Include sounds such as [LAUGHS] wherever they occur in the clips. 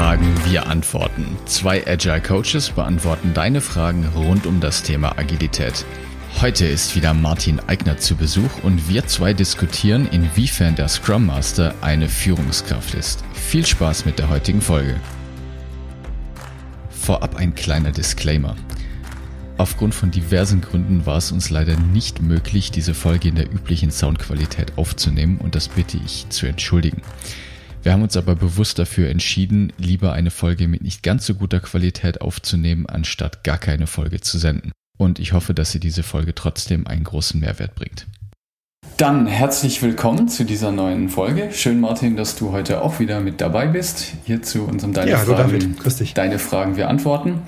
Fragen, wir antworten. Zwei Agile Coaches beantworten deine Fragen rund um das Thema Agilität. Heute ist wieder Martin Eigner zu Besuch und wir zwei diskutieren, inwiefern der Scrum Master eine Führungskraft ist. Viel Spaß mit der heutigen Folge. Vorab ein kleiner Disclaimer. Aufgrund von diversen Gründen war es uns leider nicht möglich, diese Folge in der üblichen Soundqualität aufzunehmen und das bitte ich zu entschuldigen. Wir haben uns aber bewusst dafür entschieden, lieber eine Folge mit nicht ganz so guter Qualität aufzunehmen, anstatt gar keine Folge zu senden. Und ich hoffe, dass ihr diese Folge trotzdem einen großen Mehrwert bringt. Dann herzlich willkommen zu dieser neuen Folge. Schön, Martin, dass du heute auch wieder mit dabei bist. Hier zu unserem Deine, ja, Fragen, Deine Fragen wir antworten.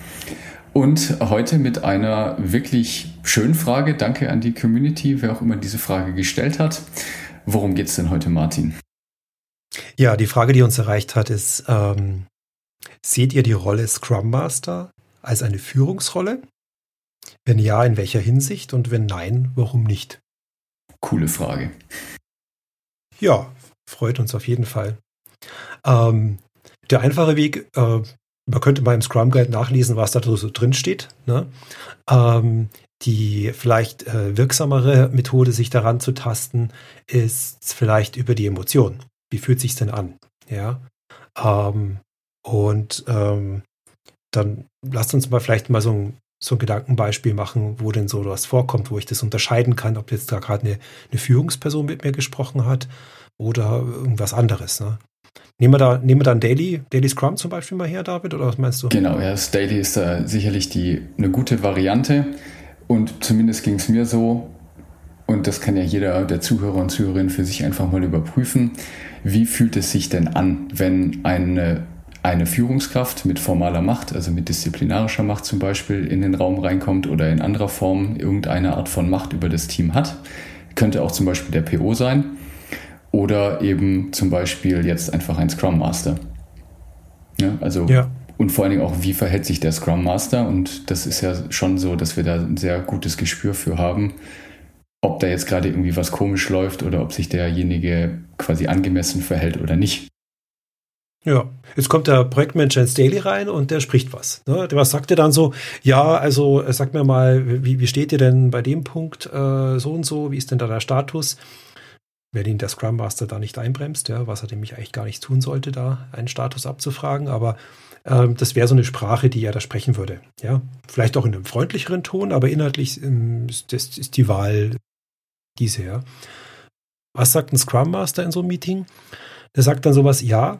Und heute mit einer wirklich schönen Frage. Danke an die Community, wer auch immer diese Frage gestellt hat. Worum geht es denn heute, Martin? Ja, die Frage, die uns erreicht hat, ist, ähm, seht ihr die Rolle Scrum Master als eine Führungsrolle? Wenn ja, in welcher Hinsicht? Und wenn nein, warum nicht? Coole Frage. Ja, freut uns auf jeden Fall. Ähm, der einfache Weg, äh, man könnte mal im Scrum Guide nachlesen, was da so drin steht. Ne? Ähm, die vielleicht äh, wirksamere Methode, sich daran zu tasten, ist vielleicht über die Emotionen wie fühlt sich denn an? Ja. Ähm, und ähm, dann lasst uns mal vielleicht mal so ein, so ein Gedankenbeispiel machen, wo denn so was vorkommt, wo ich das unterscheiden kann, ob jetzt da gerade eine, eine Führungsperson mit mir gesprochen hat oder irgendwas anderes. Ne? Nehmen wir da, nehmen wir dann Daily, Daily Scrum zum Beispiel mal her, David, oder was meinst du? Genau, ja, das Daily ist da sicherlich die, eine gute Variante. Und zumindest ging es mir so, und das kann ja jeder der Zuhörer und Zuhörerinnen für sich einfach mal überprüfen. Wie fühlt es sich denn an, wenn eine, eine Führungskraft mit formaler Macht, also mit disziplinarischer Macht zum Beispiel, in den Raum reinkommt oder in anderer Form irgendeine Art von Macht über das Team hat? Könnte auch zum Beispiel der PO sein oder eben zum Beispiel jetzt einfach ein Scrum Master. Ja, also ja. Und vor allen Dingen auch, wie verhält sich der Scrum Master? Und das ist ja schon so, dass wir da ein sehr gutes Gespür für haben, ob da jetzt gerade irgendwie was komisch läuft oder ob sich derjenige quasi angemessen verhält oder nicht. Ja, jetzt kommt der Projektmanager ins Daily rein und der spricht was. Ne? Was sagt er dann so? Ja, also sag mir mal, wie, wie steht ihr denn bei dem Punkt äh, so und so? Wie ist denn da der Status? Wenn ihn der Scrum Master da nicht einbremst, ja, was er nämlich eigentlich gar nicht tun sollte, da einen Status abzufragen, aber ähm, das wäre so eine Sprache, die er da sprechen würde. Ja, vielleicht auch in einem freundlicheren Ton, aber inhaltlich ähm, ist, ist die Wahl diese, ja. Was sagt ein Scrum Master in so einem Meeting? Der sagt dann sowas, ja,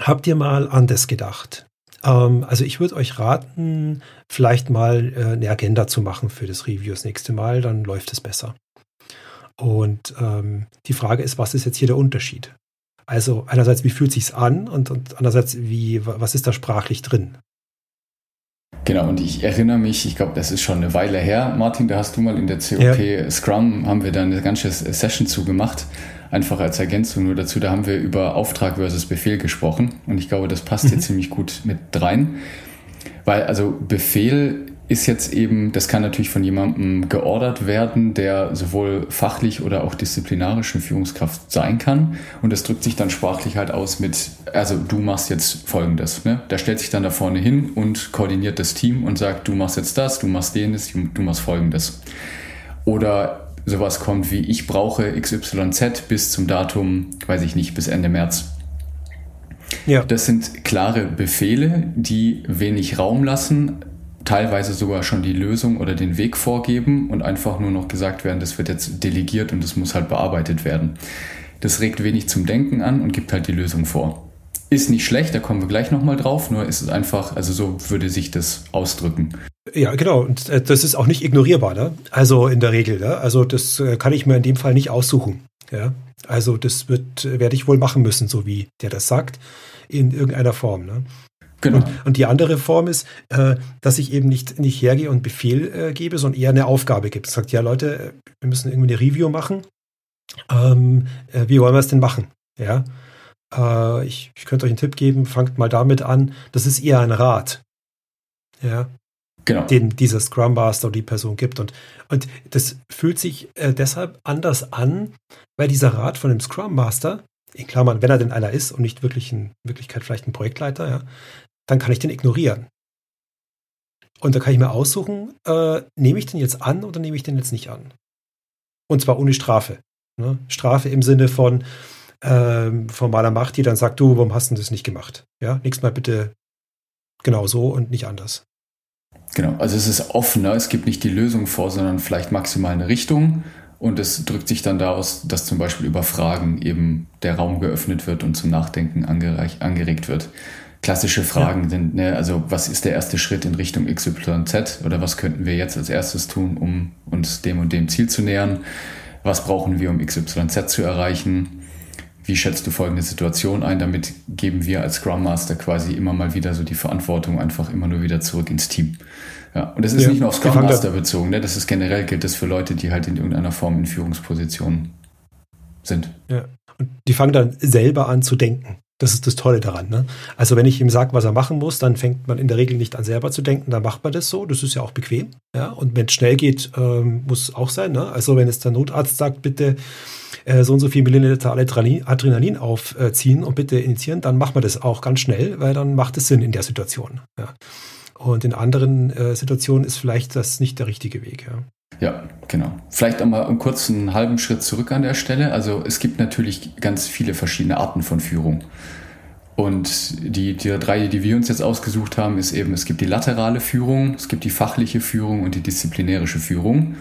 habt ihr mal an das gedacht? Ähm, also ich würde euch raten, vielleicht mal äh, eine Agenda zu machen für das Review das nächste Mal, dann läuft es besser. Und ähm, die Frage ist, was ist jetzt hier der Unterschied? Also einerseits, wie fühlt sich's an und, und andererseits, wie, was ist da sprachlich drin? Genau, und ich erinnere mich, ich glaube, das ist schon eine Weile her, Martin, da hast du mal in der COP ja. Scrum, haben wir da eine ganze Session zugemacht, einfach als Ergänzung nur dazu, da haben wir über Auftrag versus Befehl gesprochen und ich glaube, das passt hier mhm. ziemlich gut mit rein, weil also Befehl ist jetzt eben, das kann natürlich von jemandem geordert werden, der sowohl fachlich oder auch disziplinarisch eine Führungskraft sein kann. Und das drückt sich dann sprachlich halt aus mit, also du machst jetzt Folgendes. Ne? Der stellt sich dann da vorne hin und koordiniert das Team und sagt, du machst jetzt das, du machst jenes, du machst Folgendes. Oder sowas kommt wie, ich brauche XYZ bis zum Datum, weiß ich nicht, bis Ende März. Ja. Das sind klare Befehle, die wenig Raum lassen, teilweise sogar schon die Lösung oder den Weg vorgeben und einfach nur noch gesagt werden, das wird jetzt delegiert und das muss halt bearbeitet werden. Das regt wenig zum Denken an und gibt halt die Lösung vor. Ist nicht schlecht, da kommen wir gleich nochmal drauf, nur ist es einfach, also so würde sich das ausdrücken. Ja, genau. Und äh, das ist auch nicht ignorierbar, ne? Also in der Regel, ne? Also das äh, kann ich mir in dem Fall nicht aussuchen. Ja. Also das wird, werde ich wohl machen müssen, so wie der das sagt, in irgendeiner Form. Ne? Genau. Und, und, die andere Form ist, äh, dass ich eben nicht, nicht hergehe und Befehl äh, gebe, sondern eher eine Aufgabe gebe. Sagt, ja Leute, wir müssen irgendwie eine Review machen. Ähm, äh, wie wollen wir es denn machen? Ja. Äh, ich, ich könnte euch einen Tipp geben, fangt mal damit an. Das ist eher ein Rat. Ja. Genau. den dieser Scrum Master die Person gibt. Und, und das fühlt sich äh, deshalb anders an, weil dieser Rat von dem Scrum Master, in Klammern, wenn er denn einer ist und nicht wirklich in Wirklichkeit vielleicht ein Projektleiter, ja, dann kann ich den ignorieren. Und da kann ich mir aussuchen, äh, nehme ich den jetzt an oder nehme ich den jetzt nicht an? Und zwar ohne Strafe. Ne? Strafe im Sinne von ähm, formaler Macht, die dann sagt, du, warum hast du das nicht gemacht? Ja, nächstes Mal bitte genau so und nicht anders. Genau, also es ist offener, es gibt nicht die Lösung vor, sondern vielleicht maximal eine Richtung. Und es drückt sich dann daraus, dass zum Beispiel über Fragen eben der Raum geöffnet wird und zum Nachdenken angeregt wird klassische Fragen ja. sind, ne, also was ist der erste Schritt in Richtung XYZ oder was könnten wir jetzt als erstes tun, um uns dem und dem Ziel zu nähern? Was brauchen wir, um XYZ zu erreichen? Wie schätzt du folgende Situation ein? Damit geben wir als Scrum Master quasi immer mal wieder so die Verantwortung einfach immer nur wieder zurück ins Team. Ja, und das ist ja, nicht nur auf Scrum Master bezogen, ne? das ist generell gilt das für Leute, die halt in irgendeiner Form in Führungspositionen sind. Ja. Und die fangen dann selber an zu denken. Das ist das Tolle daran. Ne? Also wenn ich ihm sage, was er machen muss, dann fängt man in der Regel nicht an selber zu denken, dann macht man das so. Das ist ja auch bequem. Ja? Und wenn es schnell geht, ähm, muss auch sein. Ne? Also wenn es der Notarzt sagt, bitte äh, so und so viel Milliliter Adrenalin aufziehen und bitte initiieren, dann macht man das auch ganz schnell, weil dann macht es Sinn in der Situation. Ja? Und in anderen äh, Situationen ist vielleicht das nicht der richtige Weg. Ja? Ja, genau. Vielleicht einmal einen kurzen halben Schritt zurück an der Stelle. Also es gibt natürlich ganz viele verschiedene Arten von Führung. Und die, die drei, die wir uns jetzt ausgesucht haben, ist eben, es gibt die laterale Führung, es gibt die fachliche Führung und die disziplinärische Führung.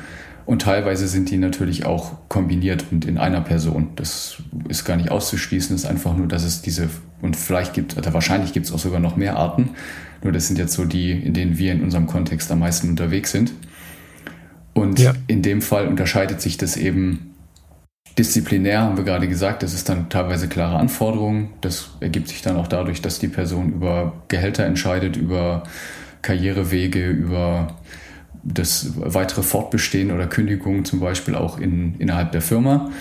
Und teilweise sind die natürlich auch kombiniert und in einer Person. Das ist gar nicht auszuschließen, es ist einfach nur, dass es diese, und vielleicht gibt, oder wahrscheinlich gibt es auch sogar noch mehr Arten. Nur das sind jetzt so die, in denen wir in unserem Kontext am meisten unterwegs sind. Und ja. in dem Fall unterscheidet sich das eben disziplinär, haben wir gerade gesagt. Das ist dann teilweise klare Anforderungen. Das ergibt sich dann auch dadurch, dass die Person über Gehälter entscheidet, über Karrierewege, über das weitere Fortbestehen oder Kündigungen zum Beispiel auch in, innerhalb der Firma.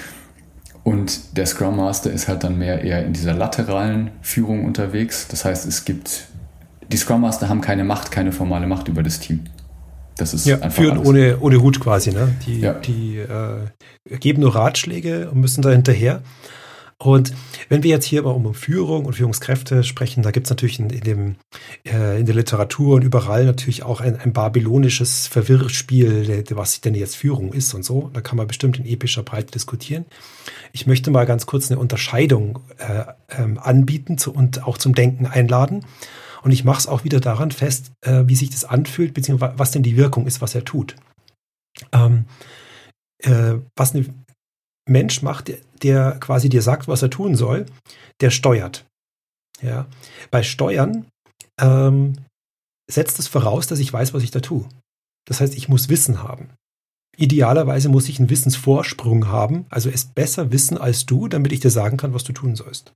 Und der Scrum Master ist halt dann mehr eher in dieser lateralen Führung unterwegs. Das heißt, es gibt, die Scrum Master haben keine Macht, keine formale Macht über das Team. Das ist ja, einfach führen ohne, ohne Hut quasi. Ne? Die, ja. die äh, geben nur Ratschläge und müssen da hinterher. Und wenn wir jetzt hier aber um Führung und Führungskräfte sprechen, da gibt es natürlich in, in, dem, äh, in der Literatur und überall natürlich auch ein, ein babylonisches Verwirrspiel, was denn jetzt Führung ist und so. Da kann man bestimmt in epischer Breite diskutieren. Ich möchte mal ganz kurz eine Unterscheidung äh, ähm, anbieten zu, und auch zum Denken einladen. Und ich mache es auch wieder daran fest, äh, wie sich das anfühlt, beziehungsweise was denn die Wirkung ist, was er tut. Ähm, äh, was ein Mensch macht, der, der, quasi dir sagt, was er tun soll, der steuert. Ja. Bei Steuern ähm, setzt es voraus, dass ich weiß, was ich da tue. Das heißt, ich muss Wissen haben. Idealerweise muss ich einen Wissensvorsprung haben, also es besser wissen als du, damit ich dir sagen kann, was du tun sollst.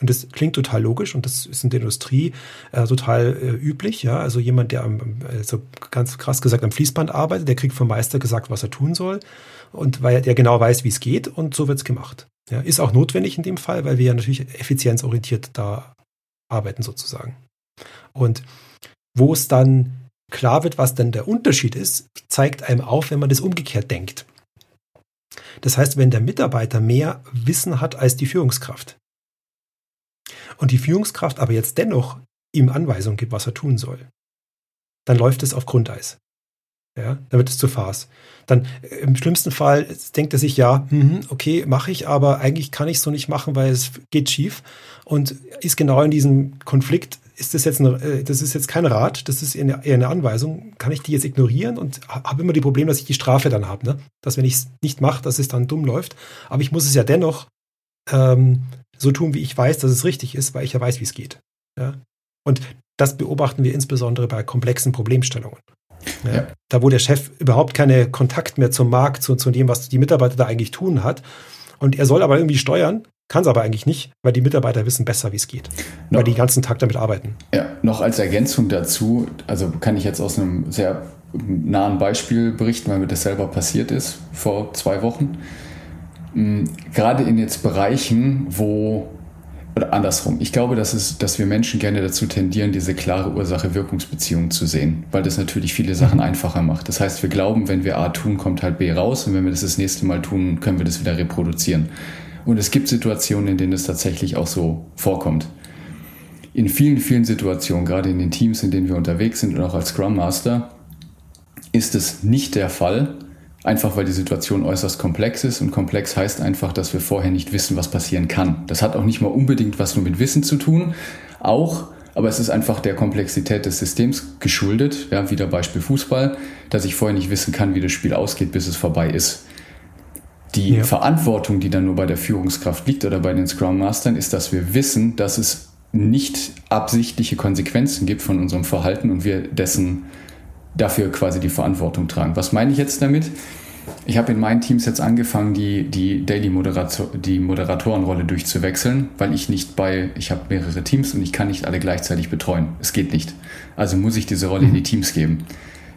Und das klingt total logisch und das ist in der Industrie äh, total äh, üblich. Ja? Also jemand, der am, also ganz krass gesagt am Fließband arbeitet, der kriegt vom Meister gesagt, was er tun soll und weil der genau weiß, wie es geht und so wird es gemacht. Ja? Ist auch notwendig in dem Fall, weil wir ja natürlich effizienzorientiert da arbeiten sozusagen. Und wo es dann klar wird, was denn der Unterschied ist, zeigt einem auf, wenn man das umgekehrt denkt. Das heißt, wenn der Mitarbeiter mehr Wissen hat als die Führungskraft, und die Führungskraft aber jetzt dennoch ihm Anweisungen gibt, was er tun soll, dann läuft es auf Grundeis. Ja, dann wird es zu Farce. Dann äh, im schlimmsten Fall denkt er sich, ja, mh, okay, mache ich, aber eigentlich kann ich es so nicht machen, weil es geht schief und ist genau in diesem Konflikt. Ist das jetzt, ein, äh, das ist jetzt kein Rat, das ist eher eine Anweisung. Kann ich die jetzt ignorieren und habe immer die Probleme, dass ich die Strafe dann habe, ne? Dass wenn ich es nicht mache, dass es dann dumm läuft. Aber ich muss es ja dennoch ähm, so tun, wie ich weiß, dass es richtig ist, weil ich ja weiß, wie es geht. Ja? Und das beobachten wir insbesondere bei komplexen Problemstellungen. Ja? Ja. Da, wo der Chef überhaupt keinen Kontakt mehr zum Markt, zu, zu dem, was die Mitarbeiter da eigentlich tun hat. Und er soll aber irgendwie steuern kann es aber eigentlich nicht, weil die Mitarbeiter wissen besser, wie es geht, noch, weil die den ganzen Tag damit arbeiten. Ja, noch als Ergänzung dazu, also kann ich jetzt aus einem sehr nahen Beispiel berichten, weil mir das selber passiert ist vor zwei Wochen. Mm, gerade in jetzt Bereichen, wo oder andersrum. Ich glaube, dass, es, dass wir Menschen gerne dazu tendieren, diese klare Ursache-Wirkungsbeziehung zu sehen, weil das natürlich viele Sachen mhm. einfacher macht. Das heißt, wir glauben, wenn wir A tun, kommt halt B raus und wenn wir das das nächste Mal tun, können wir das wieder reproduzieren. Und es gibt Situationen, in denen es tatsächlich auch so vorkommt. In vielen, vielen Situationen, gerade in den Teams, in denen wir unterwegs sind und auch als Scrum Master, ist es nicht der Fall, einfach weil die Situation äußerst komplex ist und komplex heißt einfach, dass wir vorher nicht wissen, was passieren kann. Das hat auch nicht mal unbedingt was nur mit Wissen zu tun, auch, aber es ist einfach der Komplexität des Systems geschuldet, ja, wieder Beispiel Fußball, dass ich vorher nicht wissen kann, wie das Spiel ausgeht, bis es vorbei ist. Die ja. Verantwortung, die dann nur bei der Führungskraft liegt oder bei den Scrum Mastern, ist, dass wir wissen, dass es nicht absichtliche Konsequenzen gibt von unserem Verhalten und wir dessen dafür quasi die Verantwortung tragen. Was meine ich jetzt damit? Ich habe in meinen Teams jetzt angefangen, die, die Daily Moderator, die Moderatorenrolle durchzuwechseln, weil ich nicht bei, ich habe mehrere Teams und ich kann nicht alle gleichzeitig betreuen. Es geht nicht. Also muss ich diese Rolle in die mhm. Teams geben.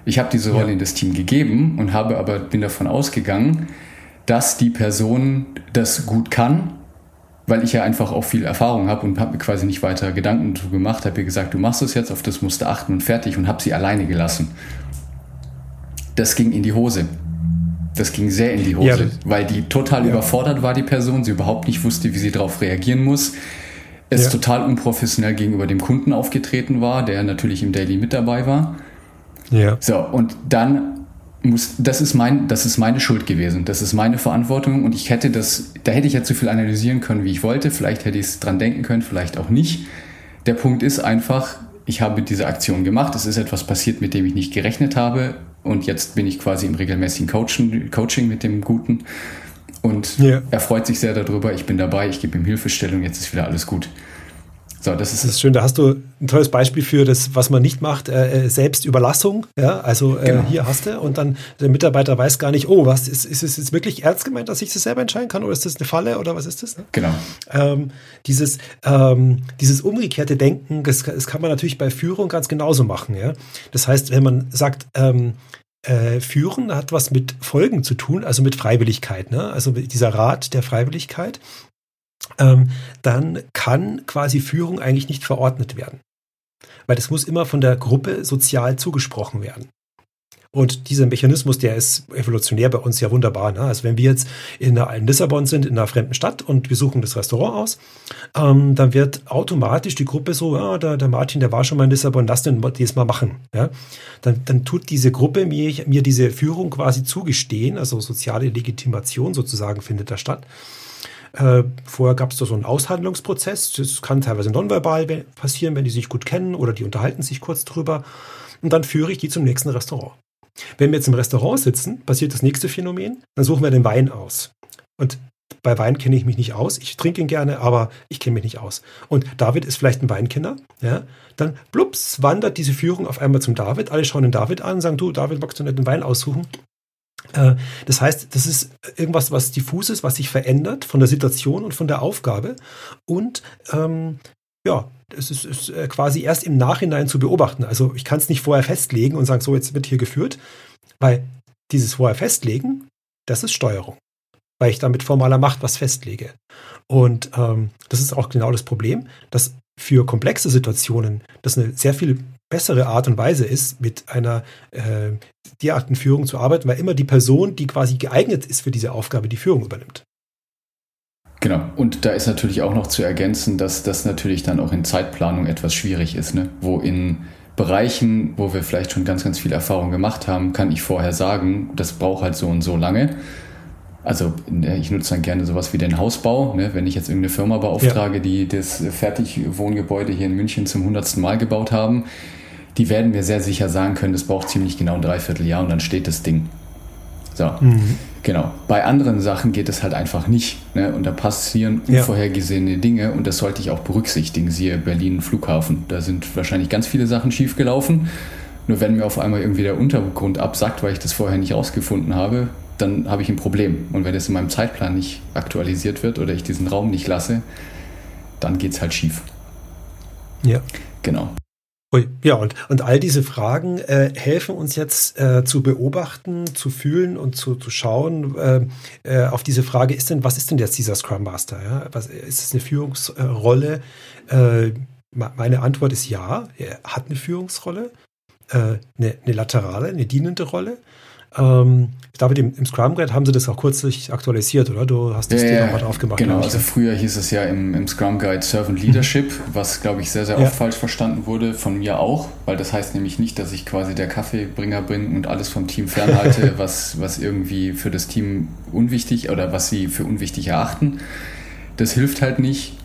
Ich habe diese Rolle ja. in das Team gegeben und habe aber bin davon ausgegangen, dass die Person das gut kann weil ich ja einfach auch viel Erfahrung habe und habe mir quasi nicht weiter Gedanken dazu gemacht, habe ihr gesagt, du machst es jetzt, auf das musst du achten und fertig und habe sie alleine gelassen. Das ging in die Hose. Das ging sehr in die Hose, ja, weil die total ja. überfordert war, die Person, sie überhaupt nicht wusste, wie sie darauf reagieren muss. Es ja. total unprofessionell gegenüber dem Kunden aufgetreten war, der natürlich im Daily mit dabei war. Ja. So, und dann muss, das ist mein, das ist meine Schuld gewesen. Das ist meine Verantwortung und ich hätte das, da hätte ich ja zu viel analysieren können, wie ich wollte. Vielleicht hätte ich es dran denken können, vielleicht auch nicht. Der Punkt ist einfach, ich habe diese Aktion gemacht. Es ist etwas passiert, mit dem ich nicht gerechnet habe. Und jetzt bin ich quasi im regelmäßigen Coaching, Coaching mit dem Guten. Und ja. er freut sich sehr darüber. Ich bin dabei, ich gebe ihm Hilfestellung. Jetzt ist wieder alles gut. So, das ist, das ist schön. Da hast du ein tolles Beispiel für das, was man nicht macht, äh, äh Selbstüberlassung. Ja, also äh, genau. hier hast du und dann der Mitarbeiter weiß gar nicht, oh, was ist, ist es jetzt wirklich ernst gemeint, dass ich das selber entscheiden kann oder ist das eine Falle oder was ist das? Ne? Genau. Ähm, dieses, ähm, dieses umgekehrte Denken, das, das, kann man natürlich bei Führung ganz genauso machen. Ja? Das heißt, wenn man sagt, ähm, äh, Führen hat was mit Folgen zu tun, also mit Freiwilligkeit, ne? also dieser Rat der Freiwilligkeit ähm, dann kann quasi Führung eigentlich nicht verordnet werden. Weil das muss immer von der Gruppe sozial zugesprochen werden. Und dieser Mechanismus, der ist evolutionär bei uns ja wunderbar. Ne? Also wenn wir jetzt in, einer, in Lissabon sind, in einer fremden Stadt und wir suchen das Restaurant aus, ähm, dann wird automatisch die Gruppe so, ja, der, der, Martin, der war schon mal in Lissabon, lass den dieses Mal machen. Ja? Dann, dann tut diese Gruppe mir, mir diese Führung quasi zugestehen, also soziale Legitimation sozusagen findet da statt. Äh, vorher gab es da so einen Aushandlungsprozess. Das kann teilweise nonverbal passieren, wenn die sich gut kennen oder die unterhalten sich kurz drüber. Und dann führe ich die zum nächsten Restaurant. Wenn wir jetzt im Restaurant sitzen, passiert das nächste Phänomen. Dann suchen wir den Wein aus. Und bei Wein kenne ich mich nicht aus. Ich trinke ihn gerne, aber ich kenne mich nicht aus. Und David ist vielleicht ein Weinkenner. Ja? Dann blups, wandert diese Führung auf einmal zum David. Alle schauen den David an, sagen, du, David, magst du nicht den Wein aussuchen? Äh, das heißt, das ist irgendwas, was diffus ist, was sich verändert von der Situation und von der Aufgabe. Und ähm, ja, es ist, ist, äh, quasi erst im Nachhinein zu beobachten. Also ich kann es nicht vorher festlegen und sagen, so jetzt wird hier geführt, weil dieses vorher festlegen, das ist Steuerung, weil ich damit formaler Macht was festlege. Und ähm, das ist auch genau das Problem, dass für komplexe Situationen das eine sehr viel bessere Art und Weise ist, mit einer äh, derartigen Führung zu arbeiten, weil immer die Person, die quasi geeignet ist für diese Aufgabe, die Führung übernimmt. Genau. Und da ist natürlich auch noch zu ergänzen, dass das natürlich dann auch in Zeitplanung etwas schwierig ist, ne? wo in Bereichen, wo wir vielleicht schon ganz, ganz viel Erfahrung gemacht haben, kann ich vorher sagen, das braucht halt so und so lange. Also ich nutze dann gerne sowas wie den Hausbau. Ne? Wenn ich jetzt irgendeine Firma beauftrage, ja. die das Fertigwohngebäude hier in München zum hundertsten Mal gebaut haben, die werden mir sehr sicher sagen können, das braucht ziemlich genau ein Dreivierteljahr und dann steht das Ding. So, mhm. genau. Bei anderen Sachen geht es halt einfach nicht. Ne? Und da passieren ja. unvorhergesehene Dinge und das sollte ich auch berücksichtigen. Siehe Berlin Flughafen. Da sind wahrscheinlich ganz viele Sachen schiefgelaufen. Nur wenn mir auf einmal irgendwie der Untergrund absackt, weil ich das vorher nicht rausgefunden habe, dann habe ich ein Problem. Und wenn es in meinem Zeitplan nicht aktualisiert wird oder ich diesen Raum nicht lasse, dann geht es halt schief. Ja. Genau. Ja, und, und all diese Fragen äh, helfen uns jetzt äh, zu beobachten, zu fühlen und zu, zu schauen äh, äh auf diese Frage, ist denn, was ist denn jetzt dieser Scrum Master? Ja? Was, ist es eine Führungsrolle? Äh, meine Antwort ist ja, er hat eine Führungsrolle, äh, eine, eine laterale, eine dienende Rolle. Ähm, ich glaube, im, im Scrum Guide haben sie das auch kürzlich aktualisiert, oder? Du hast das ja, dir nochmal drauf gemacht. Genau, also früher hieß es ja im, im Scrum Guide Servant Leadership, was, glaube ich, sehr, sehr oft ja. falsch verstanden wurde, von mir auch, weil das heißt nämlich nicht, dass ich quasi der Kaffeebringer bin und alles vom Team fernhalte, [LAUGHS] was, was irgendwie für das Team unwichtig oder was sie für unwichtig erachten. Das hilft halt nicht.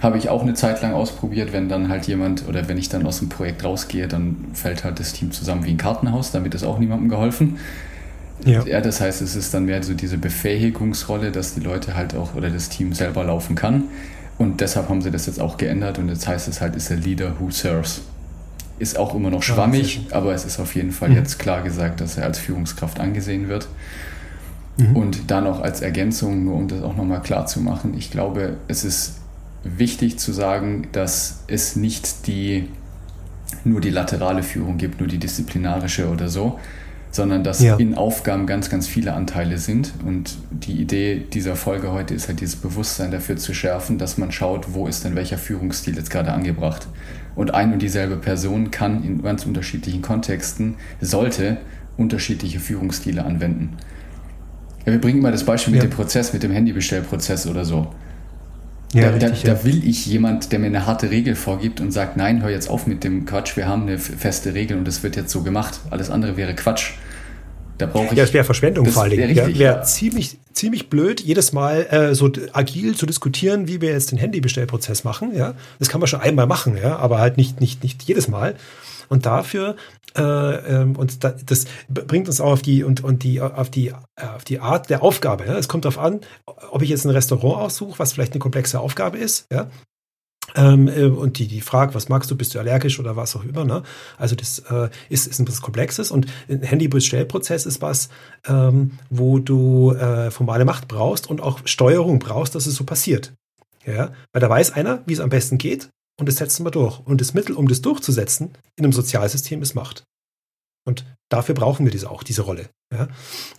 Habe ich auch eine Zeit lang ausprobiert, wenn dann halt jemand oder wenn ich dann aus dem Projekt rausgehe, dann fällt halt das Team zusammen wie ein Kartenhaus, damit ist auch niemandem geholfen. Ja. ja, das heißt, es ist dann mehr so diese Befähigungsrolle, dass die Leute halt auch oder das Team selber laufen kann. Und deshalb haben sie das jetzt auch geändert und jetzt heißt es halt, ist a leader who serves. Ist auch immer noch schwammig, ja, aber es ist auf jeden Fall mhm. jetzt klar gesagt, dass er als Führungskraft angesehen wird. Mhm. Und dann noch als Ergänzung, nur um das auch nochmal klar zu machen, ich glaube, es ist wichtig zu sagen, dass es nicht die nur die laterale Führung gibt, nur die disziplinarische oder so, sondern dass ja. in Aufgaben ganz, ganz viele Anteile sind. Und die Idee dieser Folge heute ist halt dieses Bewusstsein dafür zu schärfen, dass man schaut, wo ist denn welcher Führungsstil jetzt gerade angebracht. Und ein und dieselbe Person kann in ganz unterschiedlichen Kontexten, sollte unterschiedliche Führungsstile anwenden. Ja, wir bringen mal das Beispiel mit dem Prozess, mit dem Handybestellprozess oder so. Ja, da, richtig, da, da, will ich jemand, der mir eine harte Regel vorgibt und sagt, nein, hör jetzt auf mit dem Quatsch, wir haben eine feste Regel und es wird jetzt so gemacht. Alles andere wäre Quatsch. Da brauche ich. Ja, es wäre Verschwendung vor allem. Wäre wär, wär ziemlich, ziemlich blöd, jedes Mal äh, so agil zu diskutieren, wie wir jetzt den Handybestellprozess machen. Ja, das kann man schon einmal machen, ja, aber halt nicht, nicht, nicht jedes Mal. Und dafür äh, ähm, und da, das bringt uns auch auf die und, und die auf die äh, auf die Art der Aufgabe. Ja? Es kommt darauf an, ob ich jetzt ein Restaurant aussuche, was vielleicht eine komplexe Aufgabe ist, ja. Ähm, äh, und die, die Frage, was magst du, bist du allergisch oder was auch immer. Ne? Also das äh, ist, ist ein bisschen Komplexes und ein Handybestellprozess ist was, ähm, wo du äh, formale Macht brauchst und auch Steuerung brauchst, dass es so passiert. Ja? Weil da weiß einer, wie es am besten geht und das setzen wir durch. Und das Mittel, um das durchzusetzen, in einem Sozialsystem ist Macht. Und dafür brauchen wir diese auch, diese Rolle. Ja?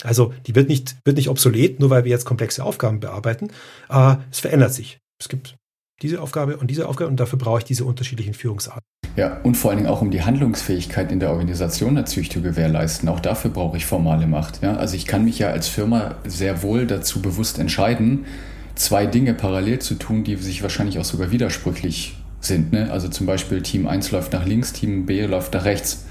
Also die wird nicht, wird nicht obsolet, nur weil wir jetzt komplexe Aufgaben bearbeiten. Äh, es verändert sich. Es gibt diese Aufgabe und diese Aufgabe und dafür brauche ich diese unterschiedlichen Führungsarten. Ja, und vor allen Dingen auch um die Handlungsfähigkeit in der Organisation natürlich zu gewährleisten. Auch dafür brauche ich formale Macht. Ja? Also ich kann mich ja als Firma sehr wohl dazu bewusst entscheiden, zwei Dinge parallel zu tun, die sich wahrscheinlich auch sogar widersprüchlich sind. Ne? Also zum Beispiel Team 1 läuft nach links, Team B läuft nach rechts.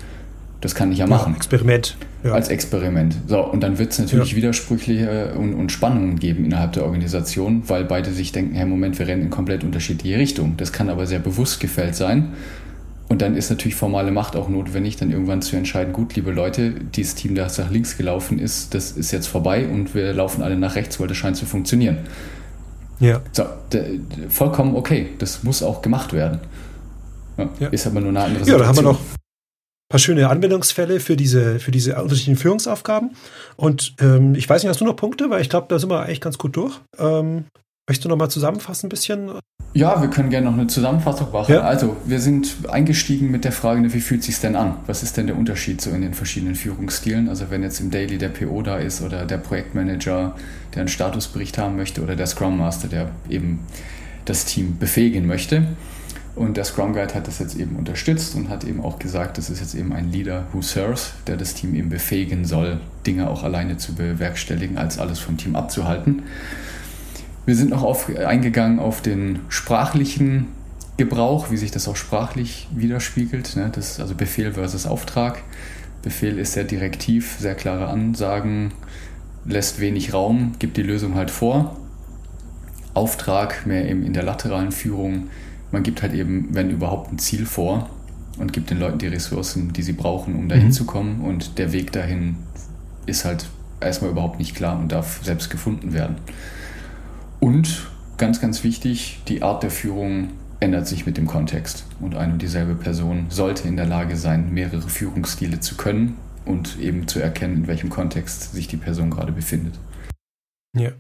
Das kann ich ja machen. Ja, Experiment. Ja. Als Experiment. So, und dann wird es natürlich ja. Widersprüche und, und, Spannungen geben innerhalb der Organisation, weil beide sich denken, hey Moment, wir rennen in komplett unterschiedliche Richtungen. Das kann aber sehr bewusst gefällt sein. Und dann ist natürlich formale Macht auch notwendig, dann irgendwann zu entscheiden, gut, liebe Leute, dieses Team, das nach links gelaufen ist, das ist jetzt vorbei und wir laufen alle nach rechts, weil das scheint zu funktionieren. Ja. So, vollkommen okay. Das muss auch gemacht werden. Ja. Ist aber nur eine andere Situation. Ja, da haben wir noch paar schöne Anwendungsfälle für diese, für diese unterschiedlichen Führungsaufgaben. Und ähm, ich weiß nicht, hast du noch Punkte? Weil ich glaube, da sind wir eigentlich ganz gut durch. Ähm, möchtest du noch mal zusammenfassen ein bisschen? Ja, wir können gerne noch eine Zusammenfassung machen. Ja. Also, wir sind eingestiegen mit der Frage, wie fühlt es sich denn an? Was ist denn der Unterschied so in den verschiedenen Führungsstilen? Also, wenn jetzt im Daily der PO da ist oder der Projektmanager, der einen Statusbericht haben möchte oder der Scrum Master, der eben das Team befähigen möchte. Und der Scrum Guide hat das jetzt eben unterstützt und hat eben auch gesagt, das ist jetzt eben ein Leader who serves, der das Team eben befähigen soll, Dinge auch alleine zu bewerkstelligen, als alles vom Team abzuhalten. Wir sind noch auf, eingegangen auf den sprachlichen Gebrauch, wie sich das auch sprachlich widerspiegelt. Ne? Das ist also Befehl versus Auftrag. Befehl ist sehr direktiv, sehr klare Ansagen, lässt wenig Raum, gibt die Lösung halt vor. Auftrag mehr eben in der lateralen Führung. Man gibt halt eben, wenn überhaupt, ein Ziel vor und gibt den Leuten die Ressourcen, die sie brauchen, um dahin mhm. zu kommen. Und der Weg dahin ist halt erstmal überhaupt nicht klar und darf selbst gefunden werden. Und ganz, ganz wichtig, die Art der Führung ändert sich mit dem Kontext. Und eine und dieselbe Person sollte in der Lage sein, mehrere Führungsstile zu können, und eben zu erkennen, in welchem Kontext sich die Person gerade befindet. Ja.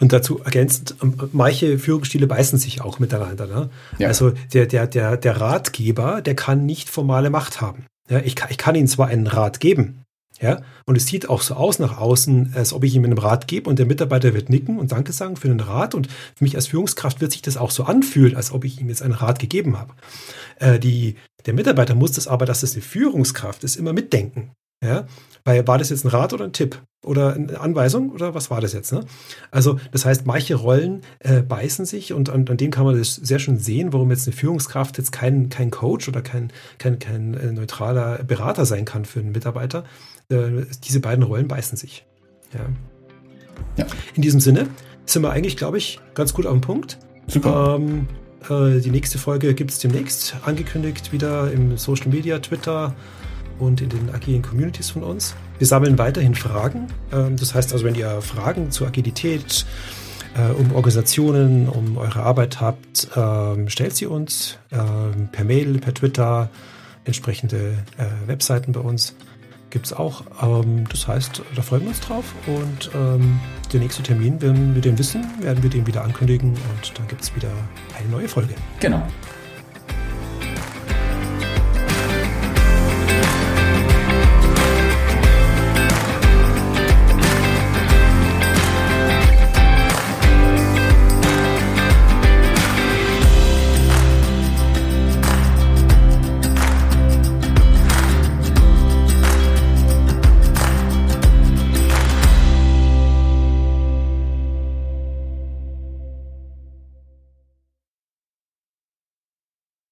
Und dazu ergänzend, ähm, manche Führungsstile beißen sich auch miteinander. Ne? Ja. Also der, der, der, der Ratgeber, der kann nicht formale Macht haben. Ja, ich, kann, ich kann ihm zwar einen Rat geben, ja, und es sieht auch so aus nach außen, als ob ich ihm einen Rat gebe und der Mitarbeiter wird nicken und Danke sagen für den Rat und für mich als Führungskraft wird sich das auch so anfühlen, als ob ich ihm jetzt einen Rat gegeben habe. Äh, die, der Mitarbeiter muss das aber, dass es eine Führungskraft ist, immer mitdenken. Ja, weil war das jetzt ein Rat oder ein Tipp oder eine Anweisung oder was war das jetzt? Ne? Also das heißt, manche Rollen äh, beißen sich und an, an denen kann man das sehr schön sehen, warum jetzt eine Führungskraft jetzt kein, kein Coach oder kein, kein, kein äh, neutraler Berater sein kann für einen Mitarbeiter. Äh, diese beiden Rollen beißen sich. Ja. ja. In diesem Sinne sind wir eigentlich, glaube ich, ganz gut auf dem Punkt. Super. Ähm, äh, die nächste Folge gibt es demnächst, angekündigt wieder im Social Media, Twitter, und in den agilen Communities von uns. Wir sammeln weiterhin Fragen. Ähm, das heißt also, wenn ihr Fragen zur Agilität, äh, um Organisationen, um eure Arbeit habt, ähm, stellt sie uns ähm, per Mail, per Twitter, entsprechende äh, Webseiten bei uns gibt es auch. das heißt, da freuen wir uns drauf und der nächste Termin, wenn wir den wissen, werden wir den wieder ankündigen und dann gibt es wieder eine neue Folge. Genau.